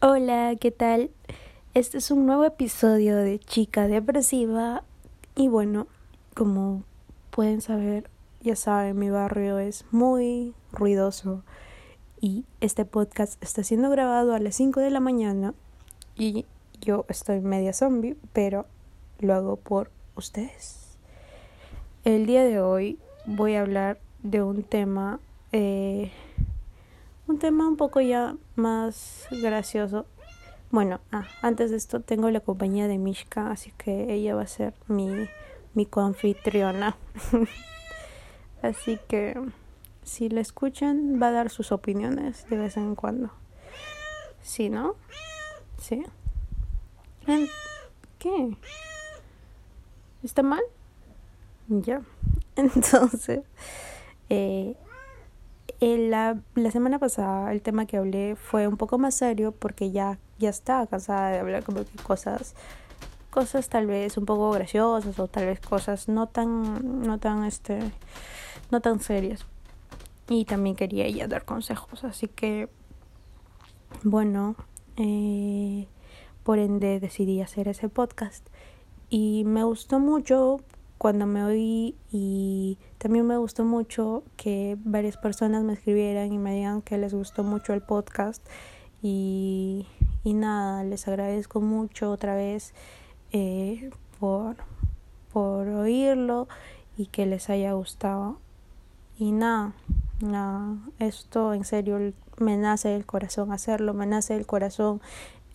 Hola, ¿qué tal? Este es un nuevo episodio de Chica Depresiva y bueno, como pueden saber, ya saben, mi barrio es muy ruidoso y este podcast está siendo grabado a las 5 de la mañana y yo estoy media zombie, pero lo hago por ustedes. El día de hoy voy a hablar de un tema eh, un tema un poco ya más gracioso. Bueno, ah, antes de esto tengo la compañía de Mishka, así que ella va a ser mi, mi coanfitriona. así que si la escuchan, va a dar sus opiniones de vez en cuando. ¿Sí, no? ¿Sí? ¿Qué? ¿Está mal? Ya. Entonces, eh, la, la semana pasada el tema que hablé fue un poco más serio porque ya, ya estaba cansada de hablar como que cosas cosas tal vez un poco graciosas o tal vez cosas no tan no tan este no tan serias. Y también quería ella dar consejos así que bueno eh, por ende decidí hacer ese podcast. Y me gustó mucho cuando me oí y también me gustó mucho que varias personas me escribieran y me digan que les gustó mucho el podcast. Y, y nada, les agradezco mucho otra vez eh, por, por oírlo y que les haya gustado. Y nada, nada, esto en serio me nace del corazón hacerlo, me nace del corazón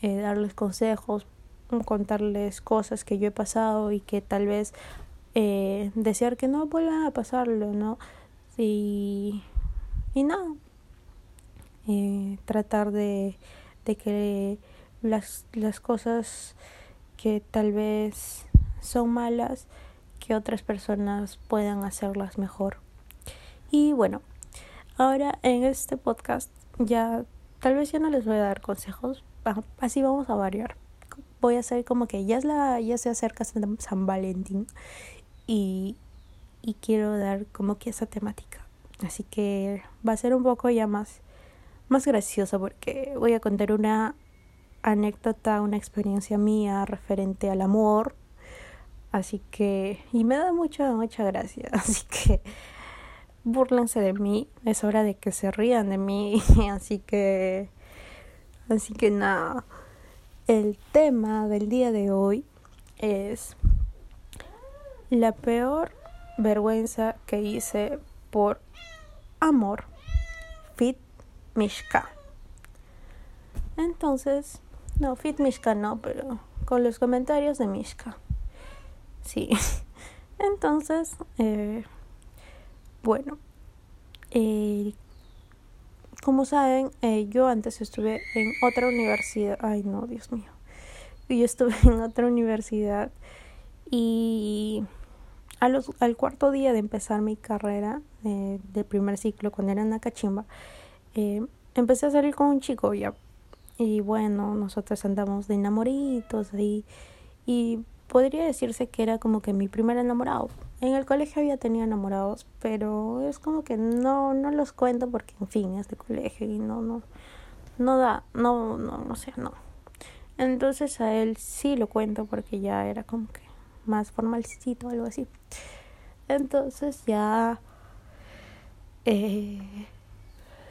eh, darles consejos, contarles cosas que yo he pasado y que tal vez eh, desear que no vuelvan a pasarlo, ¿no? Y, y no, eh, tratar de, de que las, las cosas que tal vez son malas, que otras personas puedan hacerlas mejor. Y bueno, ahora en este podcast ya tal vez ya no les voy a dar consejos, así vamos a variar. Voy a hacer como que ya es la ya se acerca San Valentín y, quiero dar como que esa temática. Así que va a ser un poco ya más, más gracioso porque voy a contar una anécdota, una experiencia mía referente al amor. Así que, y me da mucha, mucha gracia. Así que, burlense de mí. Es hora de que se rían de mí. Así que, así que nada. El tema del día de hoy es la peor vergüenza que hice por amor. Fit Mishka. Entonces, no, Fit Mishka no, pero con los comentarios de Mishka. Sí. Entonces, eh, bueno, eh, como saben, eh, yo antes estuve en otra universidad. Ay, no, Dios mío. Yo estuve en otra universidad y al cuarto día de empezar mi carrera eh, de primer ciclo, cuando era en la cachimba, eh, empecé a salir con un chico ya. Y bueno, nosotros andamos de enamoritos ahí. Y podría decirse que era como que mi primer enamorado. En el colegio había tenido enamorados, pero es como que no, no los cuento porque, en fin, es de colegio y no, no, no da, no, no, no sé, no. Entonces a él sí lo cuento porque ya era como que más formalcito, algo así. Entonces ya eh,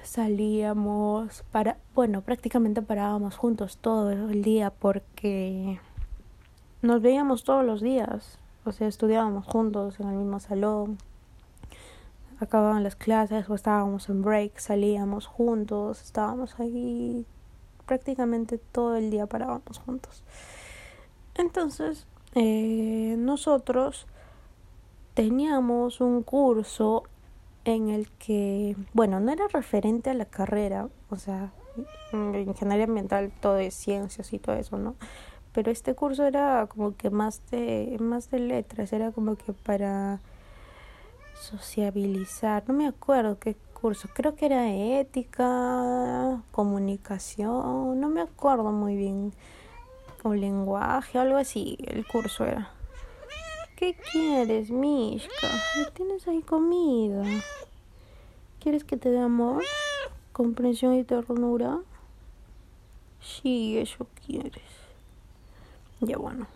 salíamos para, bueno, prácticamente parábamos juntos todo el día porque nos veíamos todos los días, o sea, estudiábamos juntos en el mismo salón, acababan las clases o estábamos en break, salíamos juntos, estábamos ahí prácticamente todo el día parábamos juntos. Entonces, eh, nosotros teníamos un curso en el que, bueno, no era referente a la carrera, o sea, ingeniería ambiental todo es ciencias y todo eso, ¿no? Pero este curso era como que más de más de letras, era como que para sociabilizar, no me acuerdo qué curso, creo que era ética, comunicación, no me acuerdo muy bien o lenguaje, algo así, el curso era. ¿Qué quieres, Mishka? ¿Tienes ahí comida? ¿Quieres que te dé amor? ¿Comprensión y ternura? Sí, eso quieres. Ya bueno.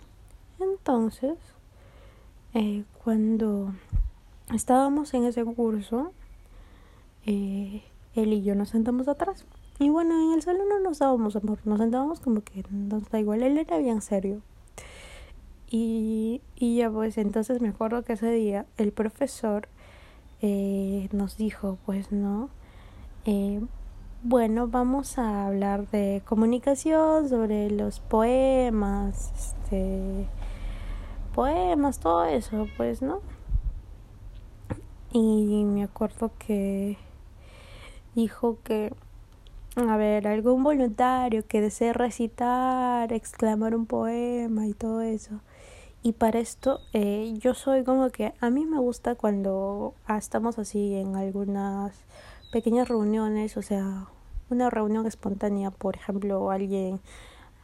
Entonces, eh, cuando estábamos en ese curso, eh, él y yo nos sentamos atrás. Y bueno, en el salón no nos dábamos amor, nos sentábamos como que nos da igual, él era bien serio. Y, y ya pues entonces me acuerdo que ese día el profesor eh, nos dijo, pues no, eh, bueno, vamos a hablar de comunicación, sobre los poemas, este, poemas, todo eso, pues, ¿no? Y me acuerdo que dijo que, a ver, algún voluntario que desee recitar, exclamar un poema y todo eso. Y para esto eh, yo soy como que a mí me gusta cuando ah, estamos así en algunas pequeñas reuniones, o sea, una reunión espontánea, por ejemplo, alguien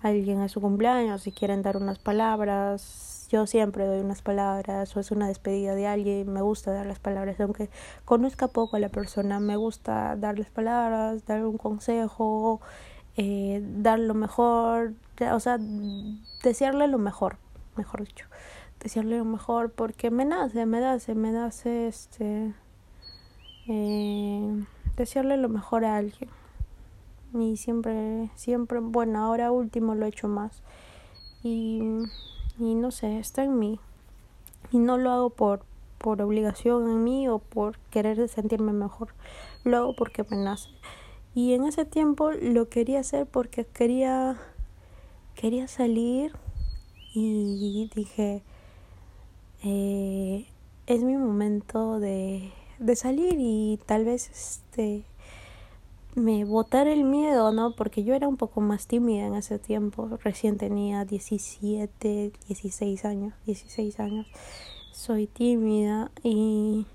alguien a su cumpleaños, si quieren dar unas palabras, yo siempre doy unas palabras, o es una despedida de alguien, me gusta dar las palabras, aunque conozca poco a la persona, me gusta darles palabras, dar un consejo, eh, dar lo mejor, o sea, desearle lo mejor, mejor dicho, desearle lo mejor, porque me nace, me nace, me nace este, eh, desearle lo mejor a alguien. Y siempre, siempre, bueno, ahora último lo he hecho más. Y, y no sé, está en mí. Y no lo hago por, por obligación en mí o por querer sentirme mejor, lo hago porque me nace. Y en ese tiempo lo quería hacer porque quería, quería salir y dije, eh, es mi momento de, de salir y tal vez este me botar el miedo, ¿no? Porque yo era un poco más tímida en ese tiempo, recién tenía 17, 16 años, 16 años. Soy tímida y,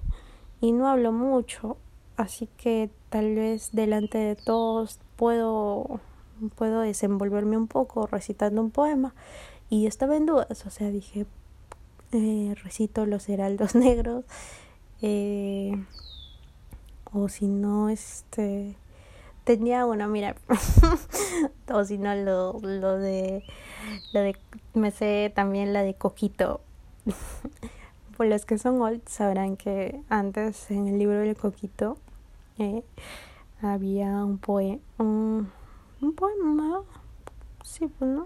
y no hablo mucho, así que tal vez delante de todos puedo puedo desenvolverme un poco recitando un poema y estaba en dudas, o sea, dije eh, recito los heraldos negros eh, o si no este tenía una, mira, o si no, lo, lo de, lo de, me sé también la de Coquito. Por los que son old sabrán que antes en el libro de Coquito eh, había un poema, un, poema, sí, pues.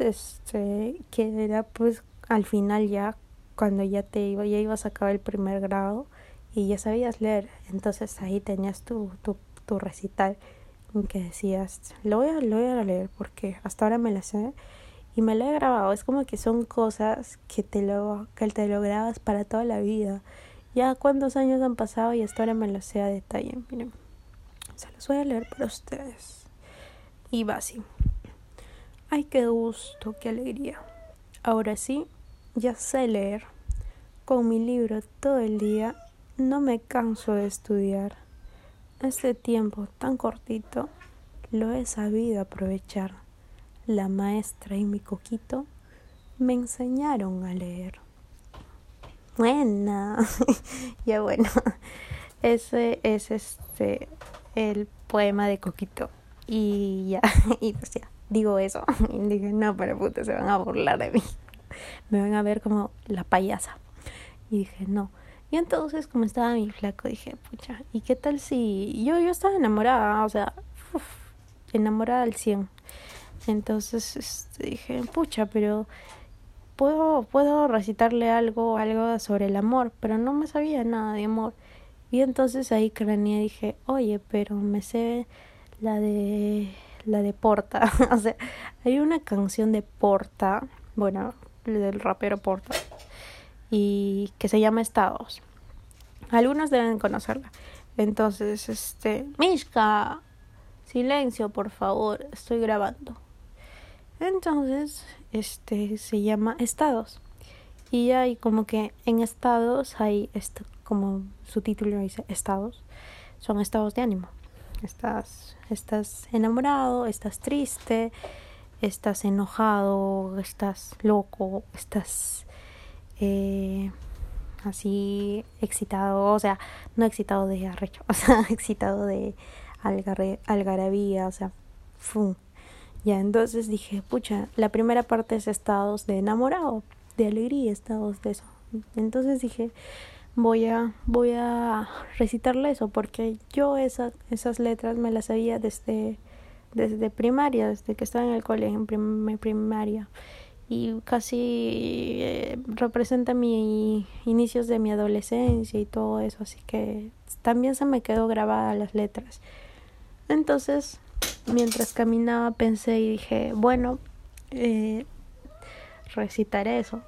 Este, que era pues al final ya, cuando ya te iba, ya ibas a acabar el primer grado y ya sabías leer, entonces ahí tenías tu, tu tu recital que decías, lo voy, a, lo voy a leer porque hasta ahora me la sé y me la he grabado. Es como que son cosas que te lo, que te lo grabas para toda la vida. Ya cuántos años han pasado y hasta ahora me lo sé a detalle. Miren, se los voy a leer para ustedes. Y va así. Ay, qué gusto, qué alegría. Ahora sí, ya sé leer. Con mi libro todo el día, no me canso de estudiar. Este tiempo tan cortito lo he sabido aprovechar. La maestra y mi coquito me enseñaron a leer. Buena. ya bueno. Ese es este el poema de Coquito. Y ya, y pues ya, digo eso. Y dije, no, pero puta, se van a burlar de mí. Me van a ver como la payasa. Y dije, no, y entonces, como estaba mi flaco, dije, pucha, ¿y qué tal si yo, yo estaba enamorada? O sea, enamorada al 100. Entonces este, dije, pucha, pero puedo, puedo recitarle algo, algo sobre el amor, pero no me sabía nada de amor. Y entonces ahí craneé dije, oye, pero me sé la de la de Porta. o sea, hay una canción de Porta, bueno, del rapero Porta, y que se llama Estados. Algunos deben conocerla. Entonces, este, Mishka, silencio, por favor, estoy grabando. Entonces, este se llama Estados. Y hay como que en estados hay esto, como su título dice, estados. Son estados de ánimo. Estás, estás enamorado, estás triste, estás enojado, estás loco, estás eh, así excitado, o sea, no excitado de arrecho, o sea, excitado de algarre, algarabía, o sea, ¡fum! Ya, entonces dije, pucha, la primera parte es estados de enamorado, de alegría, estados de eso. Entonces dije, voy a, voy a recitarle eso, porque yo esa, esas letras me las sabía desde, desde primaria, desde que estaba en el colegio, en primaria. Y casi eh, representa mi inicios de mi adolescencia y todo eso, así que también se me quedó grabada las letras. Entonces mientras caminaba pensé y dije, bueno, eh, recitaré eso.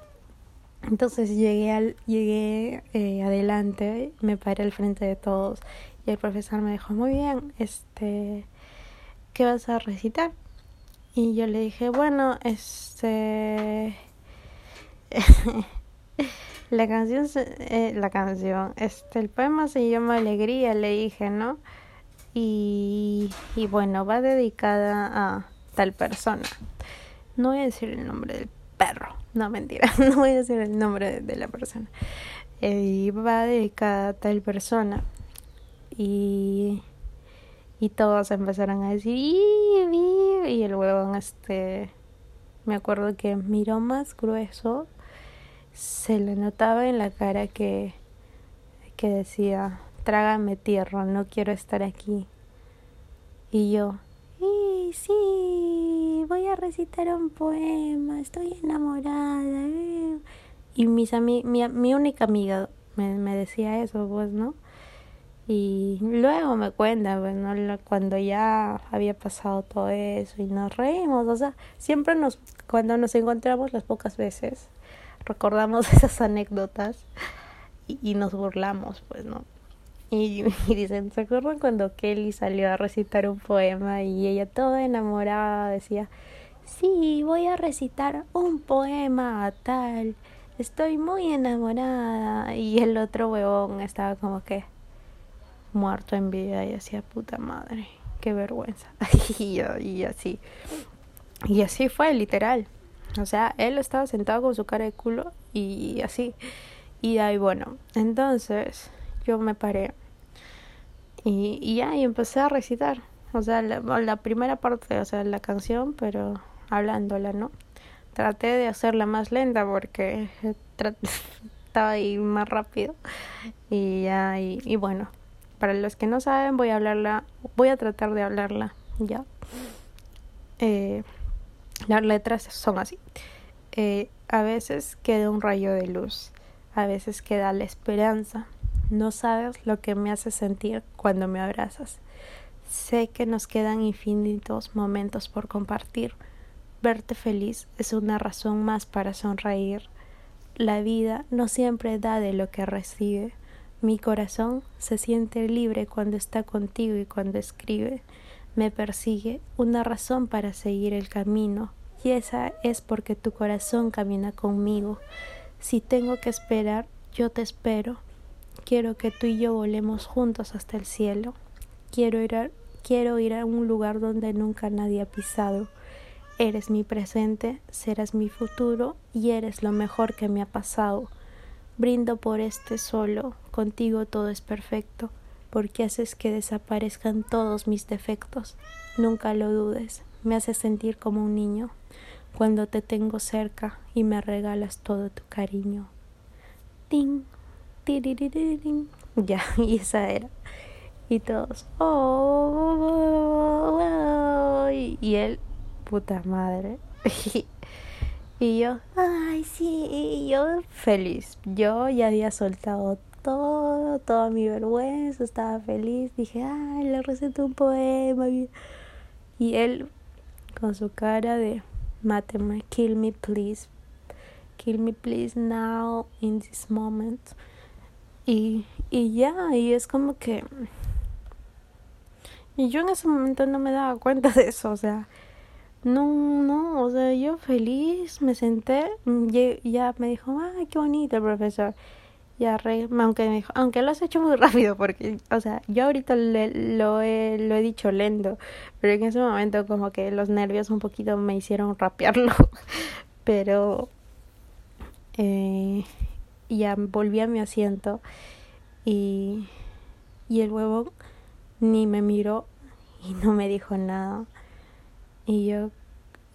Entonces llegué al, llegué eh, adelante, me paré al frente de todos y el profesor me dijo, muy bien, este, ¿qué vas a recitar? Y yo le dije, bueno, este, la canción, eh, la canción, este, el poema se llama Alegría, le dije, ¿no? y, y bueno, va dedicada a tal persona. No voy a decir el nombre del perro, no mentira, no voy a decir el nombre de, la persona. Eh, y va dedicada a tal persona y, y todos empezaron a decir y, el huevón este me acuerdo que miró más grueso se le notaba en la cara que que decía trágame tierra, no quiero estar aquí. Y yo, sí, voy a recitar un poema, estoy enamorada. Eh". Y mis mi, mi única amiga me, me decía eso, pues, ¿no? Y luego me cuenta, pues, cuando ya había pasado todo eso y nos reímos, o sea, siempre nos, cuando nos encontramos las pocas veces, recordamos esas anécdotas y, y nos burlamos, pues, ¿no? Y, dicen, ¿se acuerdan cuando Kelly salió a recitar un poema y ella toda enamorada decía, sí, voy a recitar un poema tal, estoy muy enamorada? Y el otro huevón estaba como que muerto en vida y decía, puta madre, qué vergüenza. y, así. Y así fue, literal. O sea, él estaba sentado con su cara de culo y así. Y ahí, bueno, entonces yo me paré y, y ya, y empecé a recitar. O sea, la, la primera parte, o sea, la canción, pero hablándola, ¿no? Traté de hacerla más lenta porque estaba ahí más rápido. Y ya, y bueno, para los que no saben, voy a hablarla, voy a tratar de hablarla, ¿ya? Eh, las letras son así. Eh, a veces queda un rayo de luz, a veces queda la esperanza, no sabes lo que me hace sentir cuando me abrazas. Sé que nos quedan infinitos momentos por compartir. Verte feliz es una razón más para sonreír. La vida no siempre da de lo que recibe. Mi corazón se siente libre cuando está contigo y cuando escribe. Me persigue una razón para seguir el camino, y esa es porque tu corazón camina conmigo. Si tengo que esperar, yo te espero. Quiero que tú y yo volemos juntos hasta el cielo. Quiero ir a, quiero ir a un lugar donde nunca nadie ha pisado. Eres mi presente, serás mi futuro y eres lo mejor que me ha pasado. Brindo por este solo, contigo todo es perfecto, porque haces que desaparezcan todos mis defectos. Nunca lo dudes, me haces sentir como un niño cuando te tengo cerca y me regalas todo tu cariño. Ting. Ya, y esa era. Y todos, oh, y él, puta madre. y yo, ay, sí, yo feliz. Yo ya había soltado todo, toda mi vergüenza, estaba feliz. Dije, ay, le receté un poema. Y él, con su cara de, máteme, kill me, please. Kill me, please, now, in this moment. Y, y ya, y es como que... Y yo en ese momento no me daba cuenta de eso, o sea, no, no, o sea, yo feliz, me senté, y ya me dijo, ay, qué bonito el profesor. Ya re, aunque me dijo, aunque lo has hecho muy rápido, porque, o sea, yo ahorita le, lo, he, lo he dicho lento, pero en ese momento como que los nervios un poquito me hicieron rapearlo, pero eh, ya volví a mi asiento y, y el huevo ni me miró y no me dijo nada. Y yo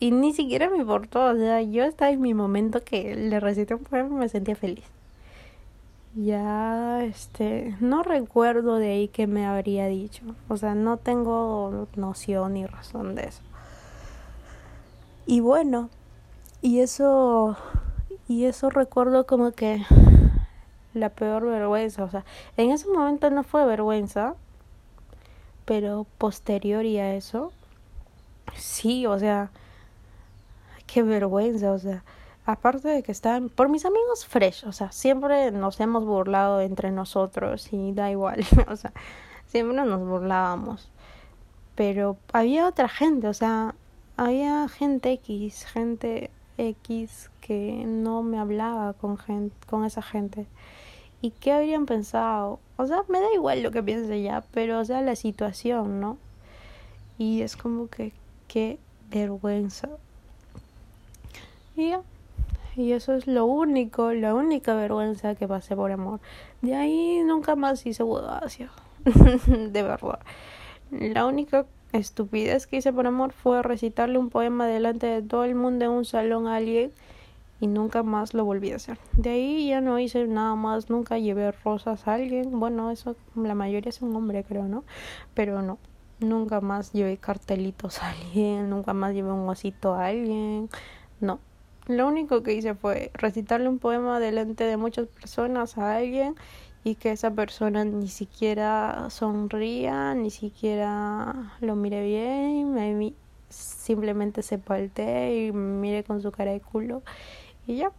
Y ni siquiera me importó, o sea, yo estaba en mi momento que le recité un poema y me sentía feliz. Ya, este, no recuerdo de ahí que me habría dicho. O sea, no tengo noción ni razón de eso. Y bueno, y eso, y eso recuerdo como que la peor vergüenza. O sea, en ese momento no fue vergüenza, pero posterior y a eso, sí, o sea, qué vergüenza, o sea aparte de que están por mis amigos fresh, o sea, siempre nos hemos burlado entre nosotros y da igual, o sea, siempre nos burlábamos. Pero había otra gente, o sea, había gente X, gente X que no me hablaba con con esa gente. ¿Y qué habrían pensado? O sea, me da igual lo que piense ya, pero o sea, la situación, ¿no? Y es como que qué vergüenza. Y y eso es lo único, la única vergüenza que pasé por amor. De ahí nunca más hice audacia. de verdad. La única estupidez que hice por amor fue recitarle un poema delante de todo el mundo en un salón a alguien y nunca más lo volví a hacer. De ahí ya no hice nada más, nunca llevé rosas a alguien. Bueno, eso la mayoría es un hombre, creo, ¿no? Pero no, nunca más llevé cartelitos a alguien, nunca más llevé un osito a alguien. No, lo único que hice fue recitarle un poema delante de muchas personas a alguien y que esa persona ni siquiera sonría, ni siquiera lo mire bien, me, simplemente se palte y me mire con su cara de culo y ya.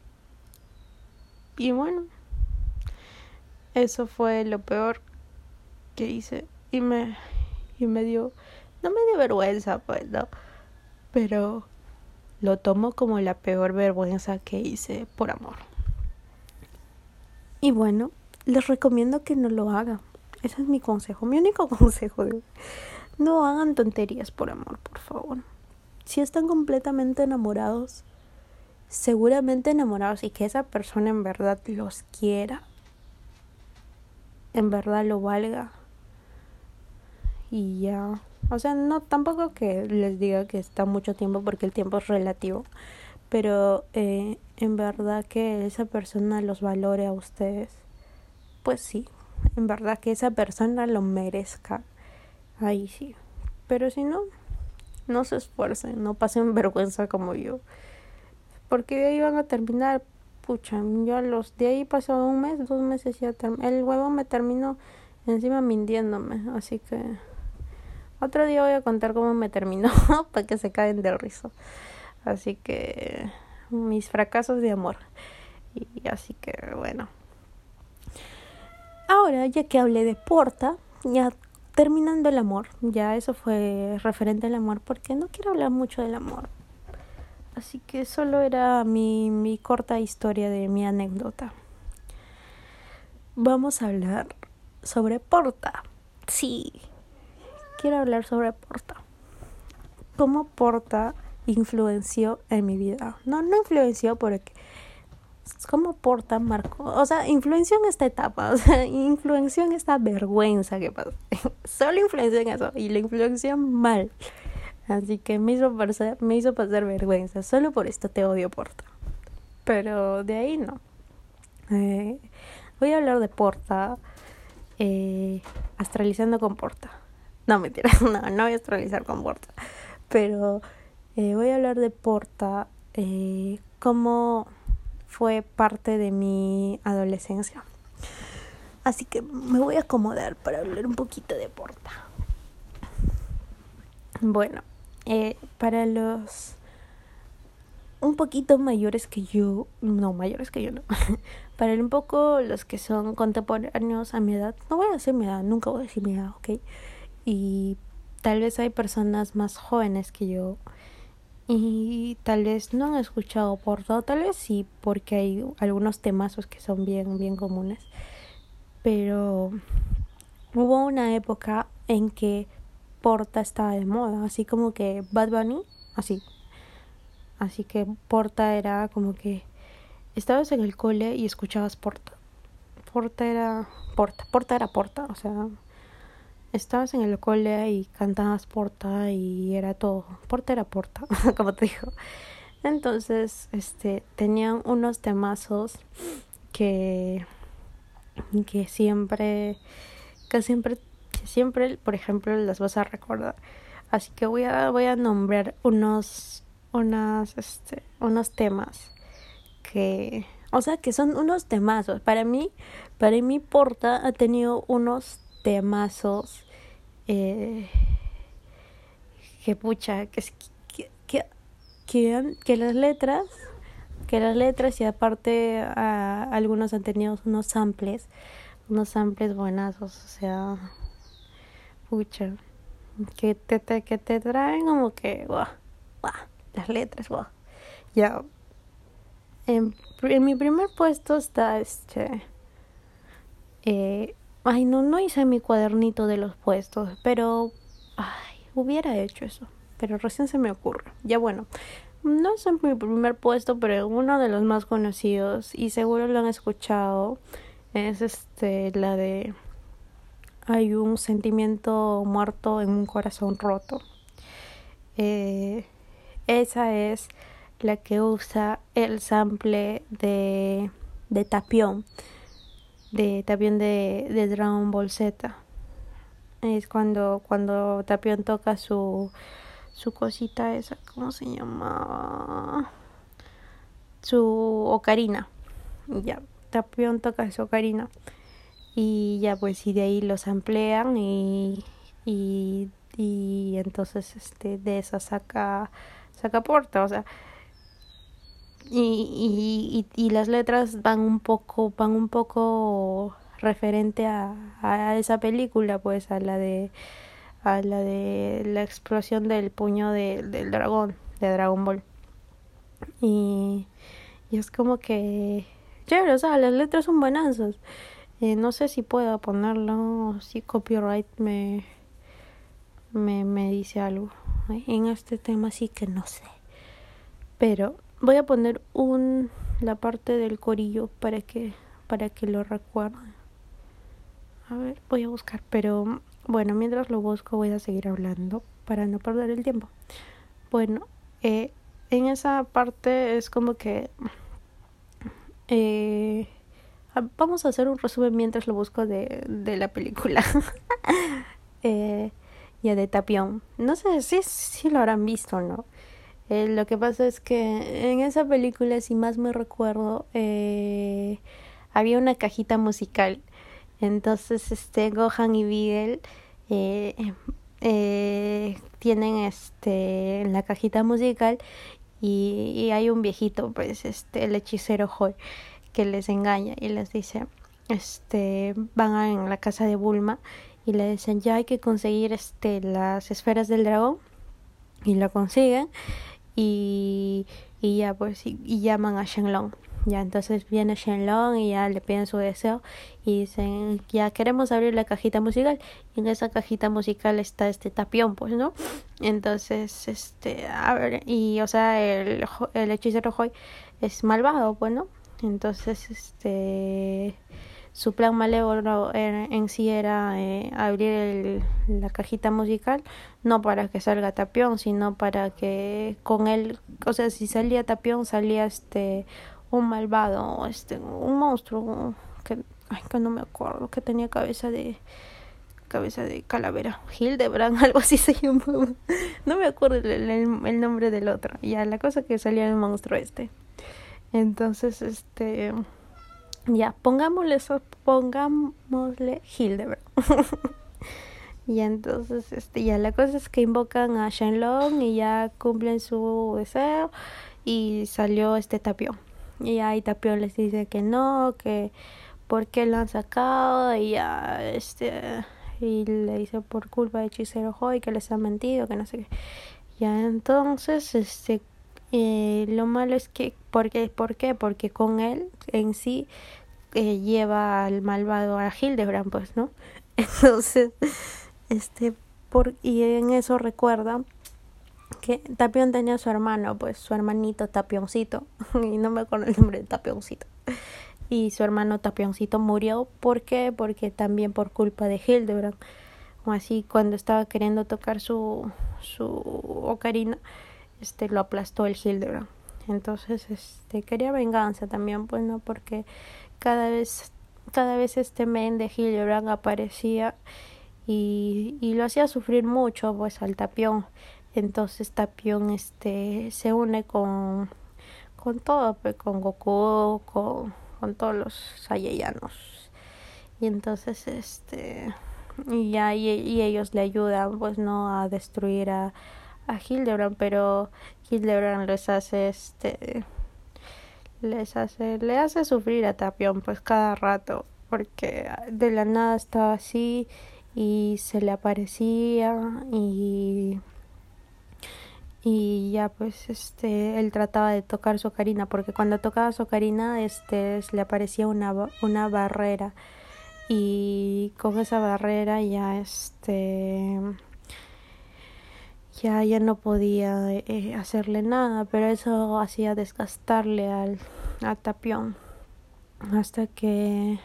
Y bueno, eso fue lo peor que hice y me y me dio no me dio vergüenza pues no pero lo tomo como la peor vergüenza que hice por amor. Y bueno, les recomiendo que no lo hagan. Ese es mi consejo, mi único consejo. No hagan tonterías por amor, por favor. Si están completamente enamorados, seguramente enamorados y que esa persona en verdad los quiera, en verdad lo valga. Y ya, o sea, no tampoco que les diga que está mucho tiempo porque el tiempo es relativo, pero eh, en verdad que esa persona los valore a ustedes, pues sí, en verdad que esa persona lo merezca, ahí sí. Pero si no, no se esfuercen, no pasen vergüenza como yo, porque de ahí van a terminar, pucha, yo los de ahí pasó un mes, dos meses ya el huevo me terminó encima mintiéndome, así que otro día voy a contar cómo me terminó para que se caen del rizo. Así que mis fracasos de amor. Y así que bueno. Ahora, ya que hablé de Porta, ya terminando el amor, ya eso fue referente al amor, porque no quiero hablar mucho del amor. Así que solo era mi, mi corta historia de mi anécdota. Vamos a hablar sobre Porta. Sí, quiero hablar sobre Porta. ¿Cómo Porta influenció en mi vida? No, no influenció porque cómo Porta marcó, o sea, influenció en esta etapa, o sea, influenció en esta vergüenza que pasó. Solo influenció en eso y la influenció mal. Así que me hizo pasar, me hizo pasar vergüenza. Solo por esto te odio Porta. Pero de ahí no. Eh, voy a hablar de Porta. Eh, astralizando con Porta. No, mentira, no, no voy a astralizar con Porta. Pero eh, voy a hablar de Porta, eh, cómo fue parte de mi adolescencia. Así que me voy a acomodar para hablar un poquito de Porta. Bueno, eh, para los un poquito mayores que yo, no, mayores que yo no, para un poco los que son contemporáneos a mi edad, no voy a decir mi edad, nunca voy a decir mi edad, ¿ok? Y tal vez hay personas más jóvenes que yo y tal vez no han escuchado Porta, tal vez sí, porque hay algunos temazos que son bien, bien comunes. Pero hubo una época en que Porta estaba de moda, así como que Bad Bunny, así. Así que Porta era como que estabas en el cole y escuchabas Porta. Porta era Porta, Porta era Porta, o sea, estabas en el cole y cantabas porta y era todo. Porta era porta, como te digo. Entonces, este, tenían unos temazos que, que siempre, que siempre, siempre, por ejemplo, las vas a recordar. Así que voy a, voy a nombrar unos, unas, este, unos temas que, o sea, que son unos temazos. Para mí, para mí Porta ha tenido unos temazos eh, que pucha, que, que, que, que, las letras, que las letras y aparte algunos han tenido unos samples, unos samples buenazos, o sea, pucha, que te, que te traen como que, wow, las letras, wow. Ya, en, en mi primer puesto está este eh, ay, no, no hice mi cuadernito de los puestos, pero ay, hubiera hecho eso, pero recién se me ocurre. Ya bueno, no es mi primer puesto, pero uno de los más conocidos y seguro lo han escuchado es este la de hay un sentimiento muerto en un corazón roto. Eh, esa es la que usa el sample de, de Tapión de Tapión de, de Dragon Ball Z. Es cuando, cuando Tapión toca su, su cosita esa, ¿cómo se llama? Su ocarina. Ya, Tapión toca su ocarina. Y ya pues y de ahí los amplían y, y, y entonces este de esa saca saca porta, o sea, y, y, y, las letras van un poco van un poco referente a, a esa película pues a la de a la de la explosión del puño de, del dragón de Dragon Ball. Y, y es como que chévere o sea las letras son buenas eh, no sé si puedo ponerlo si copyright me me, me dice algo. En este tema sí que no sé. Pero Voy a poner un la parte del corillo para que para que lo recuerden. A ver, voy a buscar, pero bueno, mientras lo busco voy a seguir hablando para no perder el tiempo. Bueno, eh, en esa parte es como que eh, vamos a hacer un resumen mientras lo busco de, de la película. eh, ya de Tapión. No sé si, si lo habrán visto, ¿no? Eh, lo que pasa es que en esa película, si más me recuerdo, eh, había una cajita musical. Entonces, este, Gohan y Videl eh, eh, tienen este la cajita musical y, hay un viejito, pues, este, el hechicero Joy, que les engaña y les dice, este, van a la casa de Bulma y le dicen ya hay que conseguir este las esferas del dragón y lo consiguen y, y ya pues y, llaman a Shenlong. Ya entonces viene Shenlong y ya le piden su deseo y dicen ya queremos abrir la cajita musical y en esa cajita musical está este tapión pues no entonces este abre y o sea el, el hechicero Hoy es malvado pues no entonces este su plan malévolo en, sí era eh, abrir el, la cajita musical, no para que salga Tapión, sino para que con él, o sea, si salía Tapión, salía este un malvado, este un monstruo que ay, que no me acuerdo, que tenía cabeza de cabeza de calavera, Hildebrand, algo así se llamaba. No me acuerdo el, el, el nombre del otro. Ya la cosa que salía el monstruo este. Entonces, este ya, pongámosle eso, pongámosle Hildebrand. y entonces, este, ya la cosa es que invocan a Shenlong y ya cumplen su deseo y salió este Tapión. Y ahí Tapión les dice que no, que por qué lo han sacado y ya, este, y le dice por culpa de Hechicero Hoy que les ha mentido, que no sé qué. Ya entonces, este, eh, lo malo es que, porque, ¿por qué? Porque con él en sí eh, lleva al malvado a Hildebrand, pues, ¿no? Entonces, este, por, y en eso recuerda que Tapión tenía a su hermano, pues su hermanito Tapioncito, y no me acuerdo el nombre de Tapioncito. Y su hermano Tapioncito murió, ¿por qué? Porque también por culpa de Hildebrand. o así cuando estaba queriendo tocar su su ocarina este lo aplastó el Hildebrand entonces este quería venganza también pues no porque cada vez cada vez este men de Hildebrand aparecía y, y lo hacía sufrir mucho pues al Tapión. Entonces Tapión este se une con con todo pues, con Goku con, con todos los Saiyanos y entonces este y ya y, y, ellos le ayudan pues no a destruir a, a Hildebrand pero Hildebrand les hace este les hace le hace sufrir a Tapión pues cada rato porque de la nada estaba así y se le aparecía y y ya pues este él trataba de tocar su ocarina porque cuando tocaba su ocarina este le aparecía una una barrera y con esa barrera ya este ya ya no podía eh, hacerle nada pero eso hacía desgastarle al, al tapión. Hasta que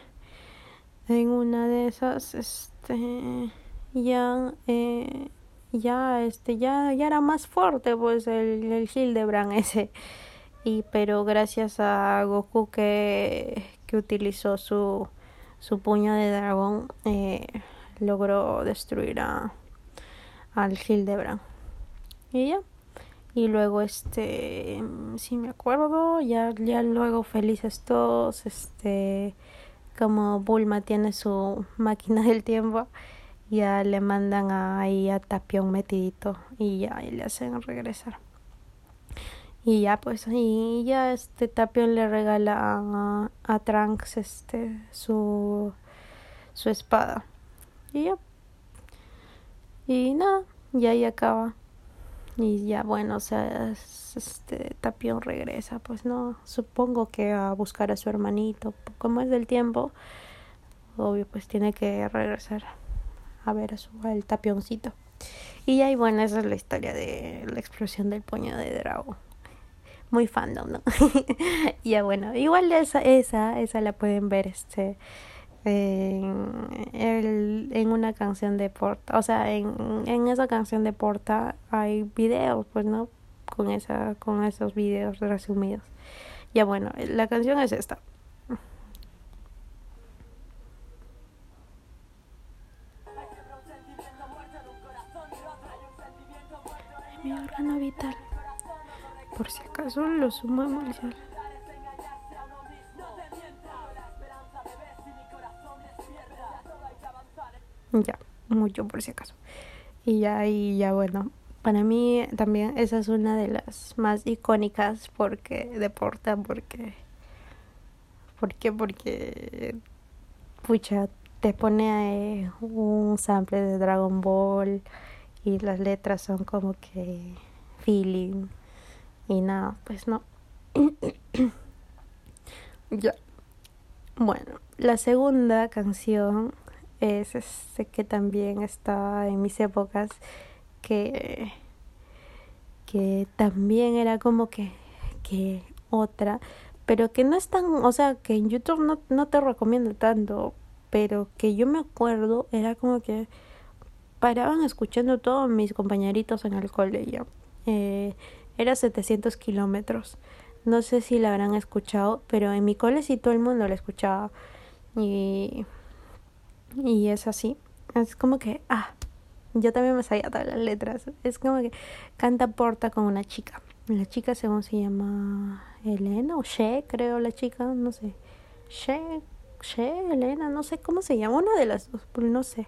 en una de esas este ya eh, ya este ya ya era más fuerte pues el, el Hildebrand ese. Y pero gracias a Goku que que utilizó su su puño de dragón eh, logró destruir a al Hildebrand y ya. Y luego este si me acuerdo ya ya luego felices todos este como Bulma tiene su máquina del tiempo ya le mandan ahí a Tapión metidito y ya y le hacen regresar. Y ya pues y ya este Tapión le regala a, a Trunks este su su espada. Y ya. Y nada y ahí acaba y ya bueno o sea este Tapión regresa pues no supongo que a buscar a su hermanito. Como es del tiempo obvio pues tiene que regresar a ver a su el tapioncito. Y ahí bueno esa es la historia de la explosión del puño de dragón muy fandom no ya bueno igual esa esa esa la pueden ver este en, el, en una canción de Porta, o sea, en, en esa canción de Porta hay videos, pues, ¿no? Con, esa, con esos videos resumidos. Ya bueno, la canción es esta. Mi órgano vital. Por si acaso lo sumo emulsión. Ya, mucho por si acaso. Y ya, y ya bueno, para mí también esa es una de las más icónicas porque deporta, porque... ¿Por qué? Porque... Pucha, te pone eh, un sample de Dragon Ball y las letras son como que feeling y nada, pues no. ya. Bueno, la segunda canción es este que también está en mis épocas que que también era como que que otra pero que no es tan o sea que en YouTube no, no te recomiendo tanto pero que yo me acuerdo era como que paraban escuchando todos mis compañeritos en el colegio. Eh, era 700 kilómetros. No sé si la habrán escuchado pero en mi cole sí todo el mundo la escuchaba. Y y es así. Es como que, ah, yo también me sabía todas las letras. Es como que canta Porta con una chica. La chica según se llama Elena o She, creo la chica, no sé. She, She, Elena, no sé cómo se llama, una de las dos, pero no sé.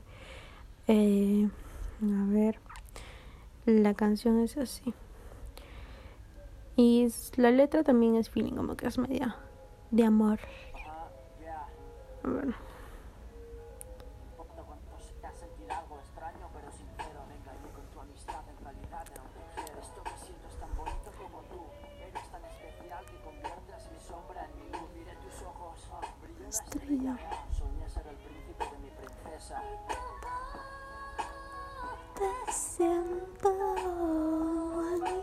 Eh, a ver, la canción es así. Y la letra también es feeling, como que es media de amor. Bueno. estrella.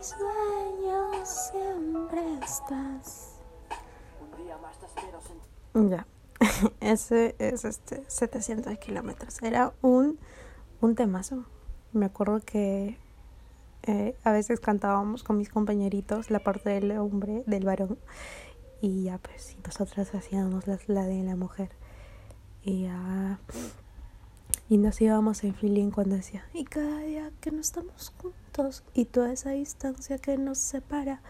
Sueños, siempre estás. Ya, ese es este 700 kilómetros. Era un, un temazo. Me acuerdo que eh, a veces cantábamos con mis compañeritos la parte del hombre, del varón, y ya pues nosotras hacíamos la, la de la mujer. Y ya. Y nos íbamos en feeling cuando decía, y cada día que no estamos juntos y toda esa distancia que nos separa,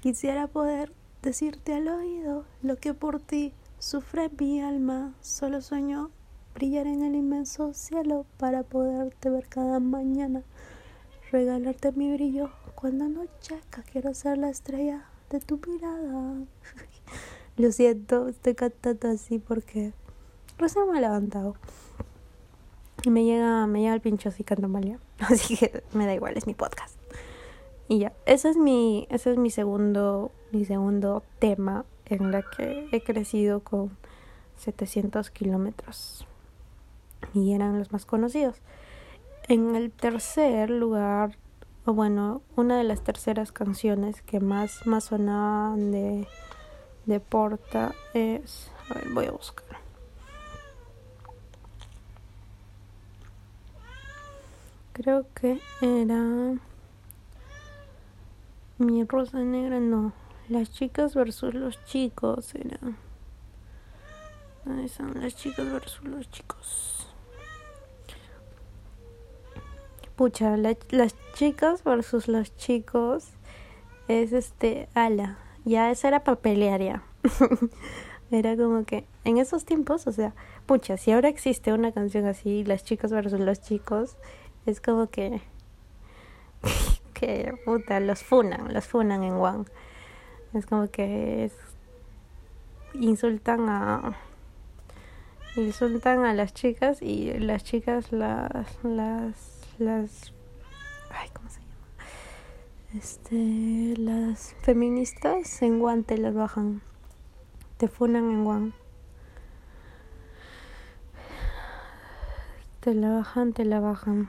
quisiera poder decirte al oído lo que por ti sufre mi alma. Solo sueño brillar en el inmenso cielo para poderte ver cada mañana, regalarte mi brillo cuando anochezca. Quiero ser la estrella de tu mirada. Lo siento, estoy cantando así porque recién me he levantado. Y me llega, me llega el pincho así canto mal Así que me da igual, es mi podcast. Y ya, ese es mi, ese es mi segundo, mi segundo tema en la que he crecido con 700 kilómetros. Y eran los más conocidos. En el tercer lugar, o bueno, una de las terceras canciones que más, más sonaban de, de Porta es. A ver, voy a buscar. Creo que era mi rosa negra, no. Las chicas versus los chicos era. ¿Dónde son las chicas versus los chicos? Pucha, las chicas versus los chicos es este ala. Ya esa era para pelear ya. era como que en esos tiempos, o sea, pucha, si ahora existe una canción así, las chicas versus los chicos, es como que que puta los funan los funan en One es como que es, insultan a insultan a las chicas y las chicas las las las ay cómo se llama este las feministas en guante las bajan. Te funan en One te la bajan te la bajan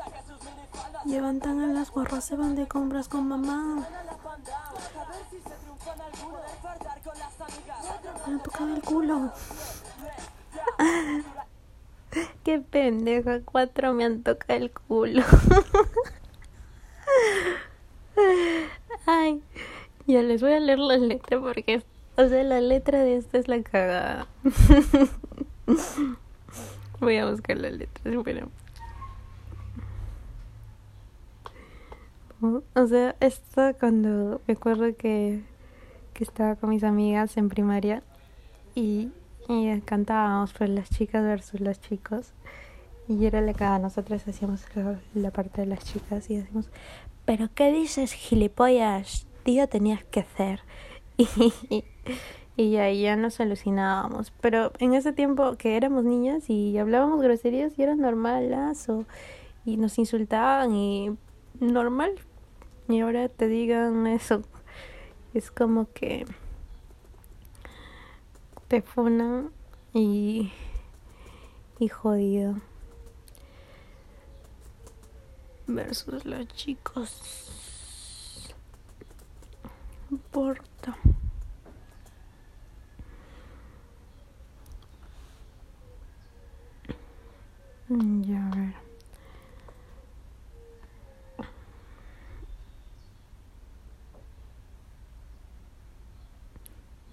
Levantan a las guarras, se van de compras con mamá. Me tocado el culo. Qué pendeja, cuatro me han tocado el culo. Ay, ya les voy a leer la letra porque, o sea, la letra de esta es la cagada. Voy a buscar la letra, O sea, esto cuando me acuerdo que, que estaba con mis amigas en primaria y, y cantábamos pues las chicas versus los chicos. Y era la que nosotros hacíamos la, parte de las chicas y decimos pero qué dices gilipollas tío tenías que hacer y, y ahí ya nos alucinábamos. Pero en ese tiempo que éramos niñas y hablábamos groserías y era normalazo y nos insultaban y normal y ahora te digan eso, es como que te funan y, y jodido. Versus los chicos. Importa. Ya a ver.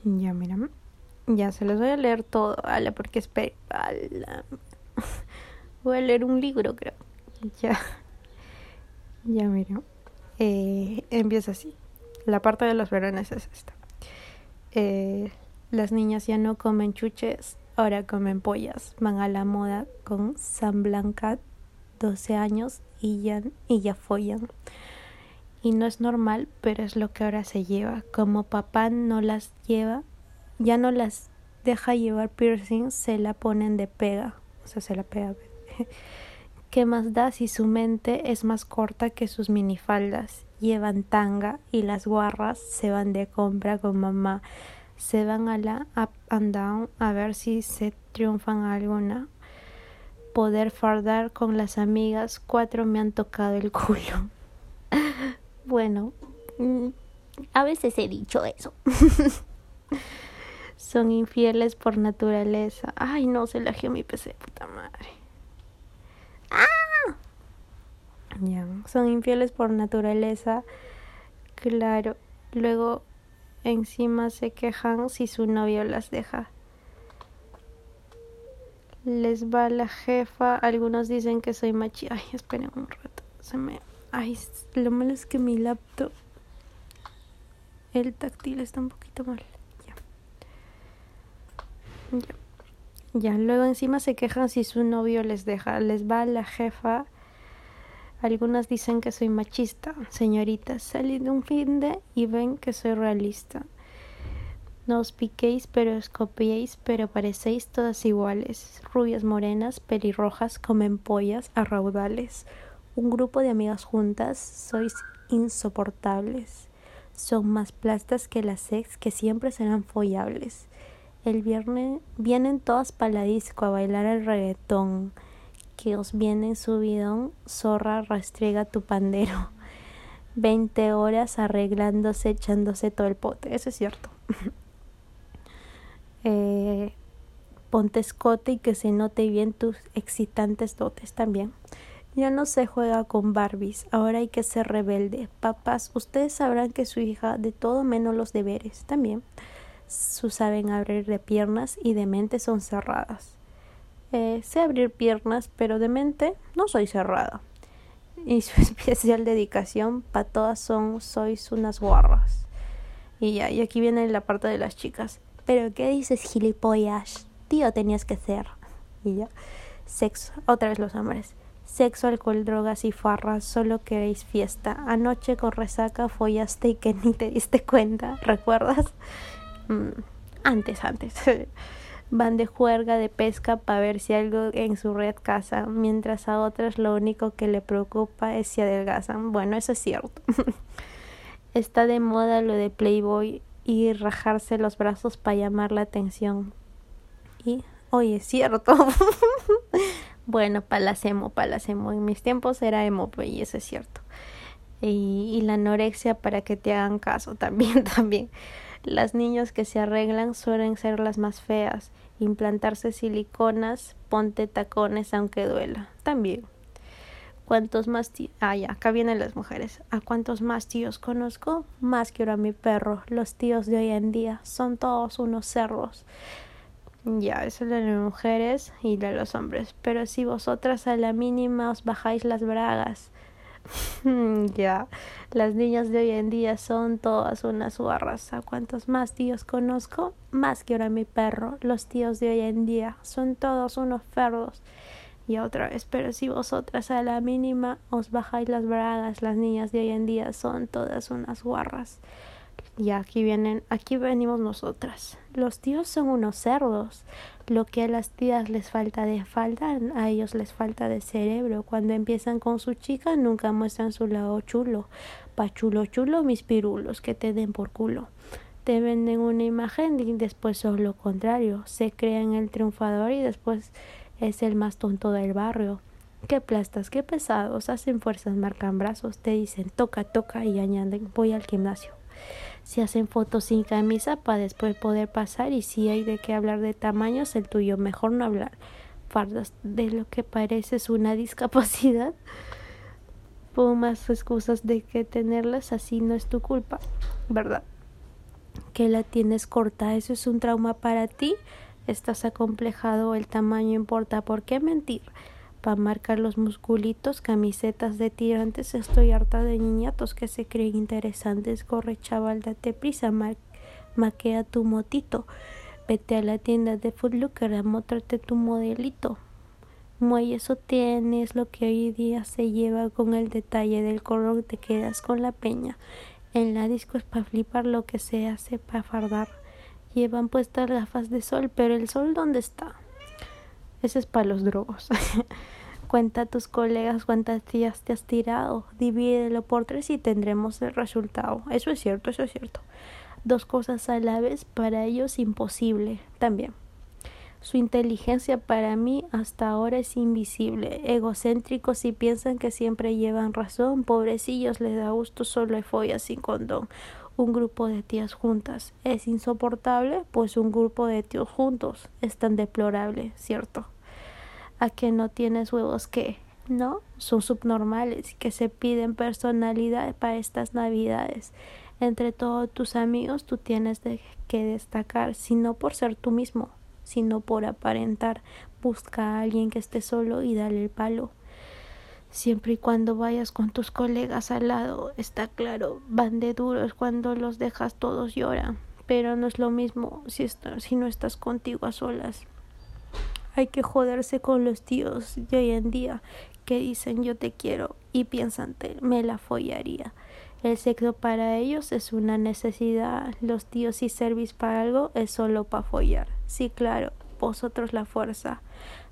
Ya, mira. Ya se los voy a leer todo, ala, porque es Voy a leer un libro, creo. Ya. Ya, mira. Eh, empieza así. La parte de los verones es esta. Eh, las niñas ya no comen chuches, ahora comen pollas. Van a la moda con San Blanca, 12 años, y ya, y ya follan y no es normal, pero es lo que ahora se lleva. Como papá no las lleva, ya no las deja llevar piercing, se la ponen de pega, o sea, se la pega. ¿Qué más da si su mente es más corta que sus minifaldas? Llevan tanga y las guarras se van de compra con mamá. Se van a la up and down a ver si se triunfan alguna. Poder fardar con las amigas, cuatro me han tocado el culo. bueno, mm, a veces he dicho eso. Son infieles por naturaleza. Ay, no, se lagió mi PC, puta madre. ¡Ah! Ya, son infieles por naturaleza. Claro. Luego encima se quejan si su novio las deja. Les va la jefa. Algunos dicen que soy machi. Ay, esperen un rato. Se me. Ay, lo malo es que mi laptop. El táctil está un poquito mal. Ya. Ya. Ya, luego encima se quejan si su novio les deja, les va la jefa. Algunas dicen que soy machista, señoritas, salí de un fin de y ven que soy realista. No os piquéis, pero os copiéis, pero parecéis todas iguales. Rubias morenas, pelirrojas, comen pollas a raudales. Un grupo de amigas juntas, sois insoportables. Son más plastas que las ex que siempre serán follables. El viernes vienen todas para la disco a bailar el reggaetón. Que os viene subidón, zorra, rastriega tu pandero. Veinte horas arreglándose, echándose todo el pote. Eso es cierto. eh, ponte escote y que se note bien tus excitantes dotes también. Ya no se juega con Barbies, ahora hay que ser rebelde. Papás, ustedes sabrán que su hija de todo menos los deberes también su saben abrir de piernas y de mente son cerradas. Eh, sé abrir piernas, pero de mente no soy cerrada. Y su especial dedicación para todas son sois unas guarras. Y ya, y aquí viene la parte de las chicas. Pero ¿qué dices, gilipollas? Tío, tenías que ser. Y ya. Sexo. Otra vez los hombres. Sexo, alcohol, drogas y farras, solo queréis fiesta. Anoche con resaca follaste y que ni te diste cuenta, ¿recuerdas? Mm, antes, antes. Van de juerga de pesca para ver si algo en su red caza, mientras a otras lo único que le preocupa es si adelgazan. Bueno, eso es cierto. Está de moda lo de Playboy y rajarse los brazos para llamar la atención. Y, oye, es cierto. Bueno, palacemo, palacemo. En mis tiempos era emo, y eso es cierto. Y, y la anorexia para que te hagan caso también, también. Las niñas que se arreglan suelen ser las más feas. Implantarse siliconas, ponte tacones aunque duela. También. ¿Cuántos más tíos? Ah, ya, acá vienen las mujeres. ¿A cuántos más tíos conozco? Más que ahora mi perro. Los tíos de hoy en día son todos unos cerros. Ya, eso es de las mujeres y de los hombres. Pero si vosotras a la mínima os bajáis las bragas, ya, las niñas de hoy en día son todas unas guarras. ¿A cuántos más tíos conozco? Más que ahora mi perro. Los tíos de hoy en día son todos unos ferros. Y otra vez, pero si vosotras a la mínima os bajáis las bragas, las niñas de hoy en día son todas unas guarras. Y aquí vienen, aquí venimos nosotras. Los tíos son unos cerdos. Lo que a las tías les falta de falda, a ellos les falta de cerebro. Cuando empiezan con su chica, nunca muestran su lado chulo. Pa chulo chulo, mis pirulos, que te den por culo. Te venden una imagen y después son lo contrario. Se crean el triunfador y después es el más tonto del barrio. Qué plastas, qué pesados, hacen fuerzas, marcan brazos, te dicen toca, toca y añaden voy al gimnasio si hacen fotos sin camisa para después poder pasar y si hay de qué hablar de tamaños, el tuyo mejor no hablar. Fardas de lo que parece es una discapacidad. Pongo más excusas de que tenerlas así no es tu culpa, ¿verdad? Que la tienes corta, eso es un trauma para ti. Estás acomplejado, el tamaño importa. ¿Por qué mentir? Para marcar los musculitos, camisetas de tirantes. Estoy harta de niñatos que se creen interesantes. Corre, chaval, date prisa, maquea tu motito. Vete a la tienda de Footlooker a mostrarte tu modelito. Muelle, eso tienes lo que hoy día se lleva con el detalle del color, te quedas con la peña. En la disco es para flipar lo que se hace para fardar. Llevan puestas gafas de sol, pero el sol ¿dónde está? Ese es para los drogos. Cuenta a tus colegas cuántas días te has tirado, divídelo por tres y tendremos el resultado. Eso es cierto, eso es cierto. Dos cosas a la vez para ellos imposible también. Su inteligencia para mí hasta ahora es invisible. Egocéntricos y piensan que siempre llevan razón. Pobrecillos les da gusto solo hay follas sin condón. Un grupo de tías juntas. Es insoportable, pues un grupo de tíos juntos es tan deplorable, ¿cierto? a que no tienes huevos que no son subnormales que se piden personalidad para estas navidades. Entre todos tus amigos tú tienes que destacar sino por ser tú mismo sino por aparentar. Busca a alguien que esté solo y dale el palo siempre y cuando vayas con tus colegas al lado está claro van de duros cuando los dejas todos lloran pero no es lo mismo si, si no estás contigo a solas hay que joderse con los tíos de hoy en día que dicen yo te quiero y piensan me la follaría. El sexo para ellos es una necesidad. Los tíos si servís para algo es solo para follar. Sí, claro, vosotros la fuerza,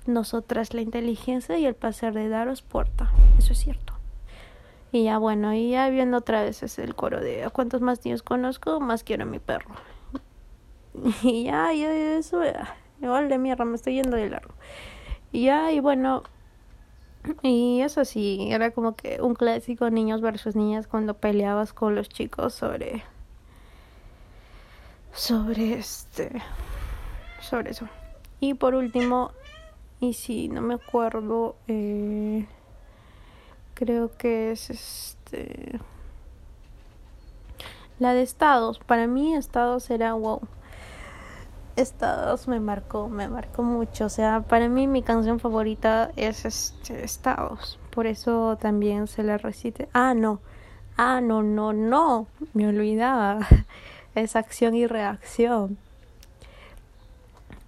nosotras la inteligencia y el placer de daros puerta. Eso es cierto. Y ya bueno, y ya viendo otra vez es el coro de a cuántos más tíos conozco, más quiero a mi perro. Y ya, ya eso, Igual de mierda, me estoy yendo de largo. Y ya, y bueno, y eso sí, era como que un clásico niños versus niñas cuando peleabas con los chicos sobre. sobre este. sobre eso. Y por último, y si no me acuerdo, eh, creo que es este. La de estados. Para mí, estados era wow Estados me marcó, me marcó mucho. O sea, para mí mi canción favorita es este, Estados. Por eso también se la recite. Ah, no. Ah, no, no, no. Me olvidaba. Es acción y reacción.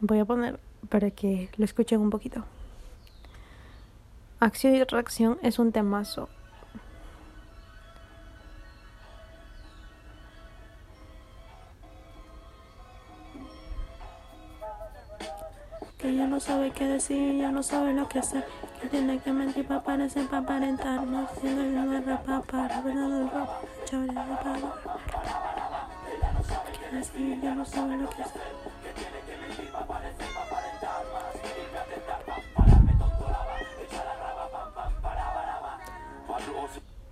Voy a poner para que lo escuchen un poquito. Acción y reacción es un temazo. que ya no sabe qué decir, ya no sabe lo que hacer, que tiene que mentir para parecer, para aparentar, no nuevo para el para que decir, ya no sabe lo que hacer.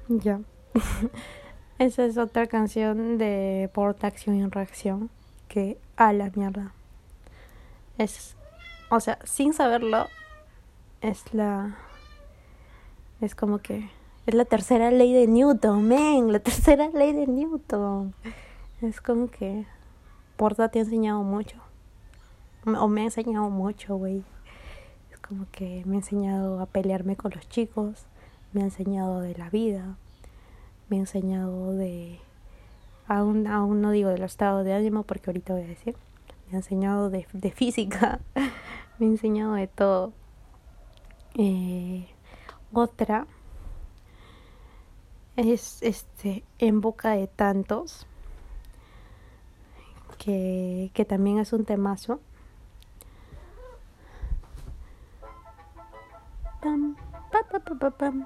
Ya. Esa es otra canción de Porta Acción y Reacción que a la mierda. Es o sea, sin saberlo, es la. Es como que. Es la tercera ley de Newton, men, la tercera ley de Newton. Es como que. Porta te ha enseñado mucho. O me ha enseñado mucho, güey. Es como que me ha enseñado a pelearme con los chicos. Me ha enseñado de la vida. Me ha enseñado de. Aún, aún no digo del estado de ánimo porque ahorita voy a decir. Me ha enseñado de, de física. me ha enseñado de todo. Eh, otra es este en boca de tantos que, que también es un temazo. Pam, pa, pa, pa, pam, pam,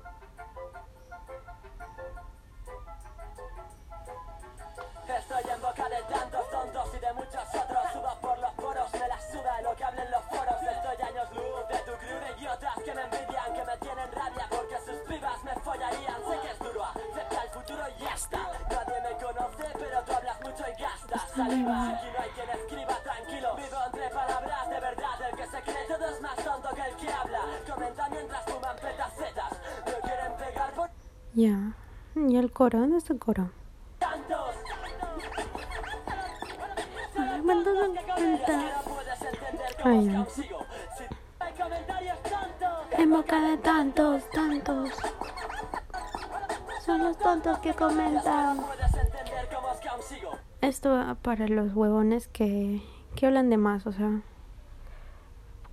Coro? ¿Dónde está el coro? Ay, ya. En boca de tantos, tantos. Son los tontos que comentan. Esto para los huevones que, que hablan de más, o sea,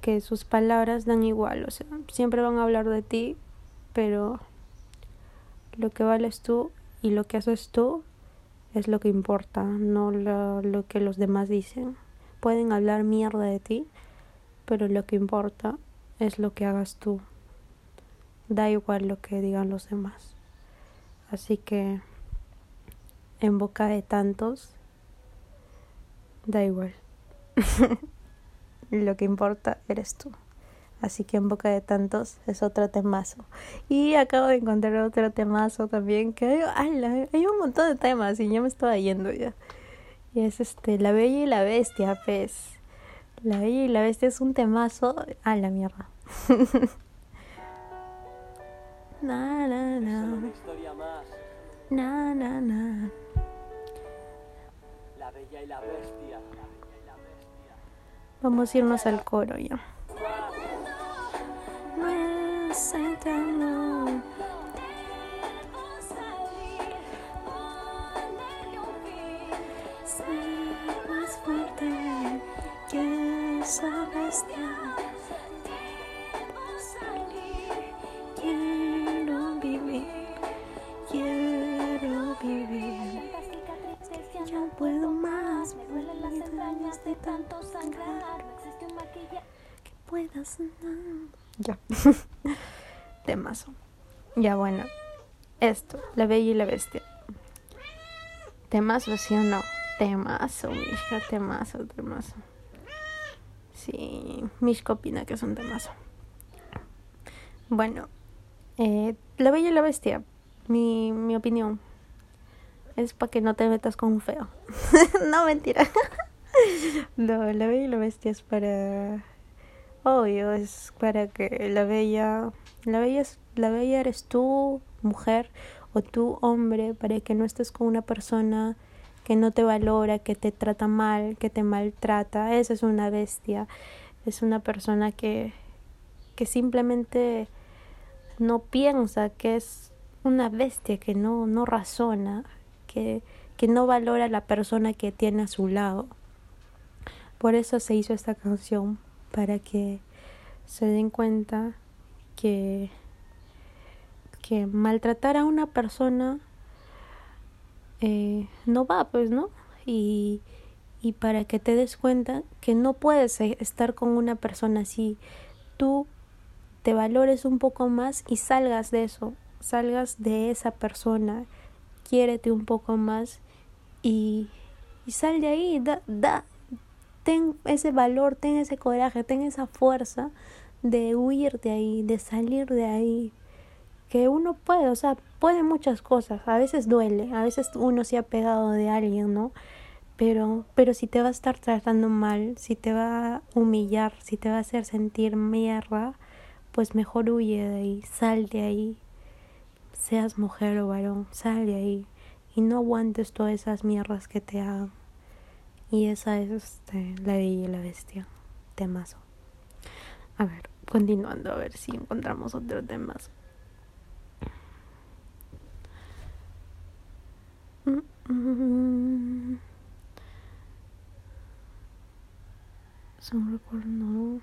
que sus palabras dan igual, o sea, siempre van a hablar de ti, pero lo que vales tú y lo que haces tú es lo que importa, no lo, lo que los demás dicen. Pueden hablar mierda de ti, pero lo que importa es lo que hagas tú. Da igual lo que digan los demás. Así que en boca de tantos, da igual. lo que importa eres tú. Así que en boca de tantos es otro temazo. Y acabo de encontrar otro temazo también. Que hay, hay un montón de temas y ya me estaba yendo ya. Y es este, La Bella y la Bestia, pues. La Bella y la Bestia es un temazo. A la mierda. na, na, na. Na, na, na. La Bella y la Bestia. Vamos a irnos al coro ya. Puedo Bueno. Esto, La Bella y la Bestia. Temazo, ¿sí o no? Temazo, Mishka, temazo, temazo. Sí, Mishka opina que es un temazo. Bueno, eh, La Bella y la Bestia, mi, mi opinión es para que no te metas con un feo. no, mentira. no, la bella y la bestia es para... Obvio, es para que la bella... La bella, la bella eres tú, mujer, o tú, hombre, para que no estés con una persona que no te valora, que te trata mal, que te maltrata. Esa es una bestia. Es una persona que, que simplemente no piensa, que es una bestia, que no, no razona que, que no valora a la persona que tiene a su lado. Por eso se hizo esta canción, para que se den cuenta que, que maltratar a una persona eh, no va, pues, ¿no? Y, y para que te des cuenta que no puedes estar con una persona así. Tú te valores un poco más y salgas de eso, salgas de esa persona quiérete un poco más y, y sal de ahí, da, da, ten ese valor, ten ese coraje, ten esa fuerza de huir de ahí, de salir de ahí. Que uno puede, o sea, puede muchas cosas. A veces duele, a veces uno se ha pegado de alguien, ¿no? Pero, pero si te va a estar tratando mal, si te va a humillar, si te va a hacer sentir mierda, pues mejor huye de ahí, sal de ahí seas mujer o varón, sal de ahí y no aguantes todas esas mierdas que te hagan. Y esa es este, la bella y la bestia. Temazo. A ver, continuando, a ver si encontramos otro temazo. Son recuerdo.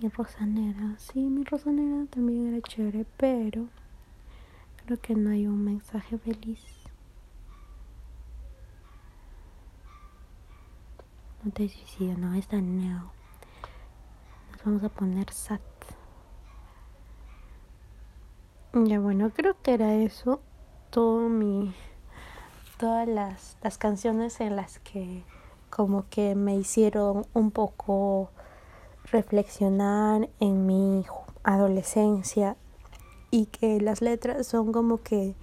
Mi rosanera, sí, mi rosanera también era chévere, pero creo que no hay un mensaje feliz. No te suicidas, no, está no. Nos vamos a poner sat. Ya bueno, creo que era eso. Todo mi. Todas las, las canciones en las que como que me hicieron un poco reflexionar en mi adolescencia y que las letras son como que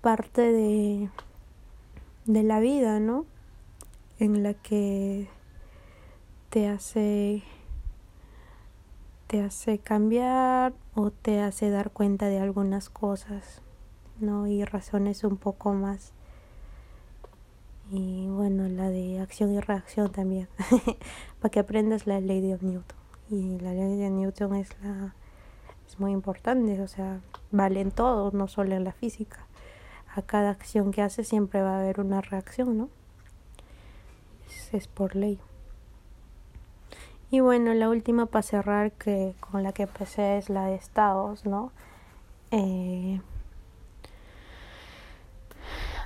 parte de, de la vida, ¿no? En la que te hace te hace cambiar o te hace dar cuenta de algunas cosas, ¿no? Y razones un poco más y bueno, la de acción y reacción también, para que aprendas la ley de Newton. Y la ley de Newton es la es muy importante, o sea, vale en todo, no solo en la física. A cada acción que haces siempre va a haber una reacción, ¿no? Es, por ley. Y bueno, la última para cerrar que con la que empecé es la de estados, ¿no? Eh,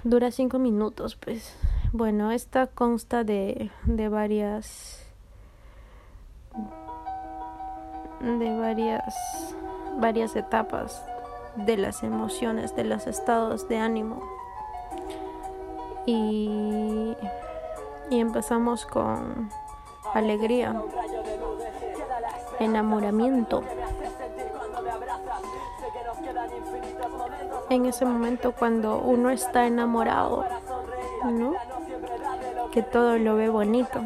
dura cinco minutos, pues bueno, esta consta de, de varias de varias varias etapas de las emociones, de los estados de ánimo. Y, y empezamos con alegría, enamoramiento. En ese momento cuando uno está enamorado, ¿no? Que todo lo ve bonito.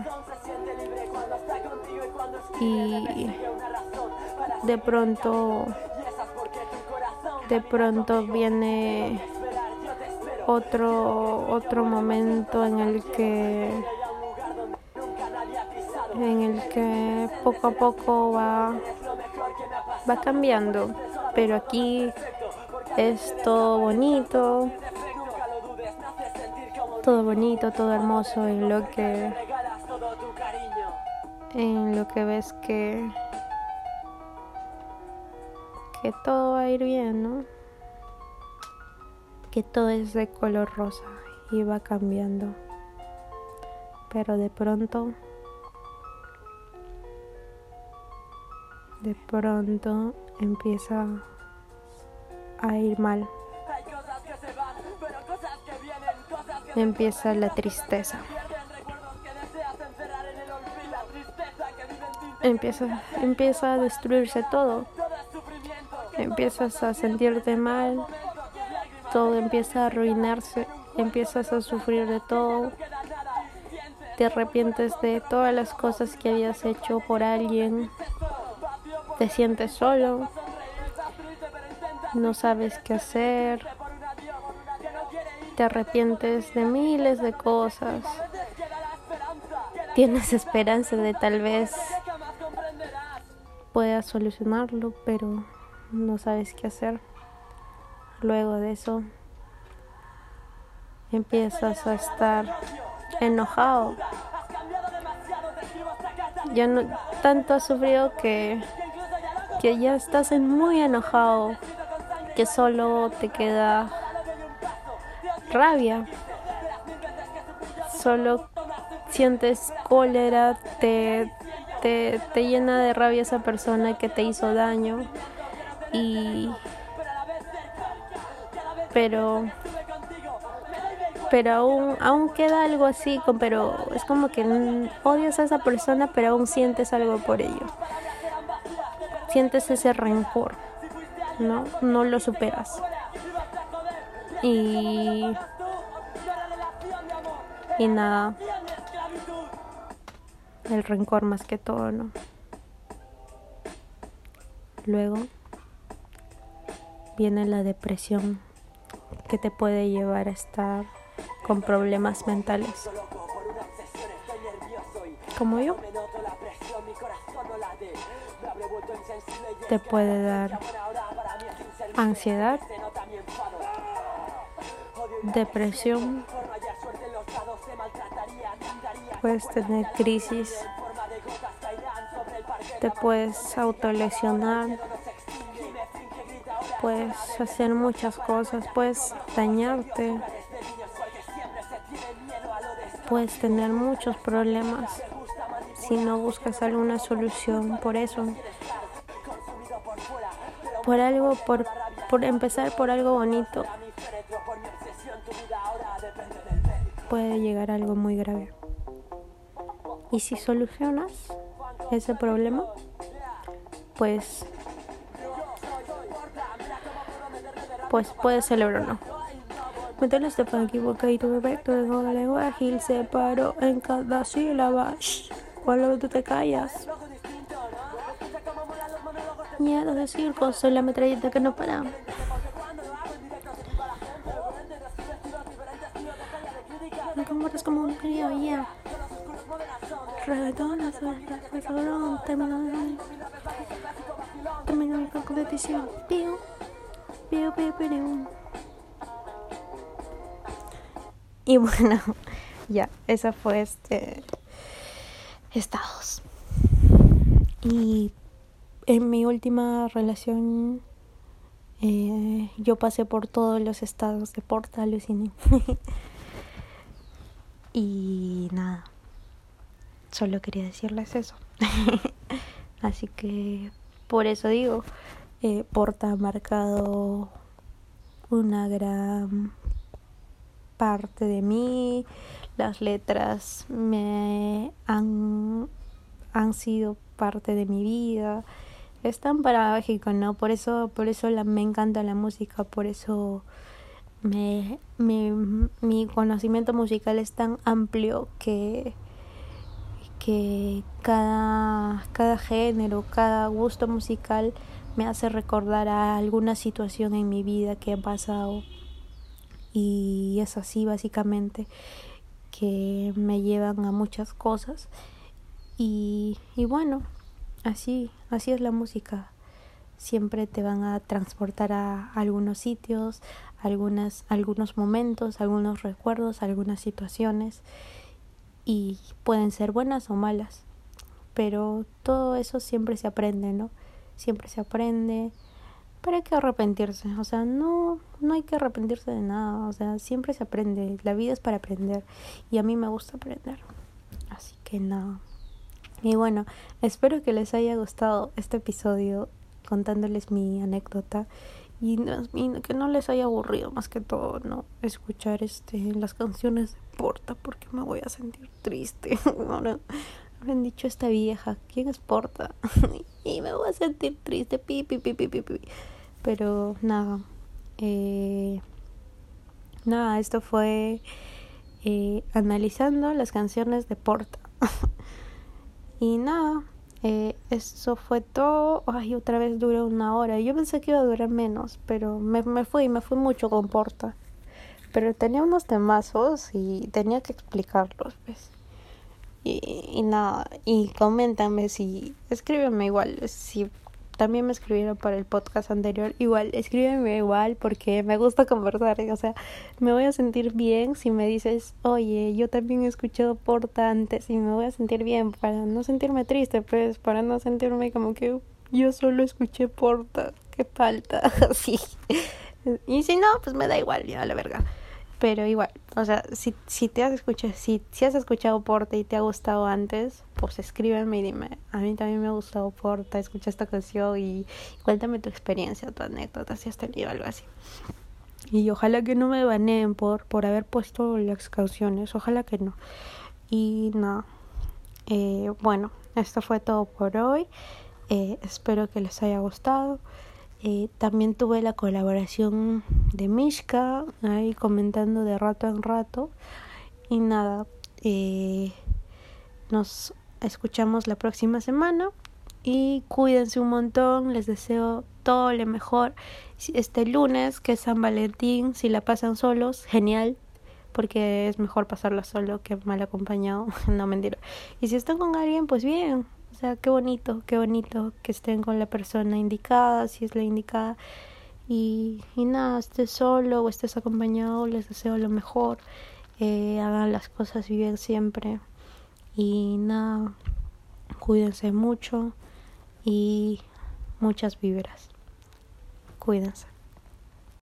Y de pronto de pronto viene otro otro momento en el que en el que poco a poco va va cambiando pero aquí es todo bonito todo bonito todo hermoso en lo que en lo que ves que que todo va a ir bien, ¿no? Que todo es de color rosa y va cambiando. Pero de pronto, de pronto empieza a ir mal. Empieza la tristeza. Empieza, empieza a destruirse todo. Empiezas a sentirte mal, todo empieza a arruinarse, empiezas a sufrir de todo, te arrepientes de todas las cosas que habías hecho por alguien, te sientes solo, no sabes qué hacer, te arrepientes de miles de cosas, tienes esperanza de tal vez puedas solucionarlo, pero no sabes qué hacer. Luego de eso empiezas a estar enojado. Ya no tanto has sufrido que que ya estás muy enojado, que solo te queda rabia. Solo sientes cólera, te, te, te llena de rabia esa persona que te hizo daño y pero pero aún aún queda algo así pero es como que odias a esa persona pero aún sientes algo por ello sientes ese rencor no no lo superas y y nada el rencor más que todo no luego viene la depresión que te puede llevar a estar con problemas mentales. Como yo. Te puede dar ansiedad, depresión, puedes tener crisis, te puedes autolesionar puedes hacer muchas cosas, puedes dañarte, puedes tener muchos problemas si no buscas alguna solución por eso. Por algo, por, por empezar por algo bonito, puede llegar algo muy grave. Y si solucionas ese problema, pues pues puedes celebrarlo. Métele este pan equivocado y tu bebé, tu la lengua ágil se paró en cada sílaba. Shh, cuando tú te callas. Miedo de circo, soy la metralleta que no para. Me comportas como un río, ya. Yeah. Reggaetón, terminó de... Terminó mi competición. Tío. Y bueno, ya, esa fue este estados. Y en mi última relación eh, yo pasé por todos los estados de Porta Alucine. Y nada, solo quería decirles eso. Así que por eso digo, eh, Porta ha marcado una gran parte de mí, las letras me han, han sido parte de mi vida, es tan paradójico, ¿no? Por eso, por eso me encanta la música, por eso me, mi conocimiento musical es tan amplio que, que cada, cada género, cada gusto musical me hace recordar a alguna situación en mi vida que ha pasado y es así básicamente que me llevan a muchas cosas y, y bueno así así es la música. Siempre te van a transportar a algunos sitios algunas algunos momentos algunos recuerdos algunas situaciones y pueden ser buenas o malas pero todo eso siempre se aprende no siempre se aprende. ¿para qué arrepentirse? O sea, no, no hay que arrepentirse de nada, o sea, siempre se aprende, la vida es para aprender. Y a mí me gusta aprender, así que nada. Y bueno, espero que les haya gustado este episodio contándoles mi anécdota y, que no les haya aburrido más que todo, ¿no? Escuchar este las canciones de Porta porque me voy a sentir triste. Ahora me han dicho esta vieja, ¿quién es Porta? y me voy a sentir triste, pi, pi, pi, pi, pi, pi. Pero nada, eh, nada, esto fue eh, analizando las canciones de Porta. y nada, eh, eso fue todo. Ay, otra vez duró una hora. Yo pensé que iba a durar menos, pero me, me fui, me fui mucho con Porta. Pero tenía unos temazos y tenía que explicarlos, ¿ves? Y, y nada, y coméntame si, escríbeme igual, si también me escribieron para el podcast anterior. Igual, escríbeme igual porque me gusta conversar. O sea, me voy a sentir bien si me dices, oye, yo también he escuchado Porta antes y me voy a sentir bien para no sentirme triste, pues, para no sentirme como que yo solo escuché Porta. Qué falta, así. Y si no, pues me da igual, ya la verga. Pero igual, o sea, si, si te has escuchado, si, si has escuchado Porta y te ha gustado antes, pues escríbeme y dime, a mí también me ha gustado Porta, escucha esta canción y cuéntame tu experiencia, tu anécdota, si has tenido algo así. Y ojalá que no me baneen por, por haber puesto las canciones, ojalá que no. Y nada, eh, bueno, esto fue todo por hoy. Eh, espero que les haya gustado. Eh, también tuve la colaboración de Mishka ahí comentando de rato en rato. Y nada, eh, nos escuchamos la próxima semana. Y cuídense un montón, les deseo todo lo mejor. Este lunes, que es San Valentín, si la pasan solos, genial, porque es mejor pasarla solo que mal acompañado. no, mentira. Y si están con alguien, pues bien, sea, qué bonito, qué bonito que estén con la persona indicada, si es la indicada. Y, y nada, estés solo o estés acompañado, les deseo lo mejor. Eh, hagan las cosas bien siempre. Y nada, cuídense mucho y muchas vibras. Cuídense.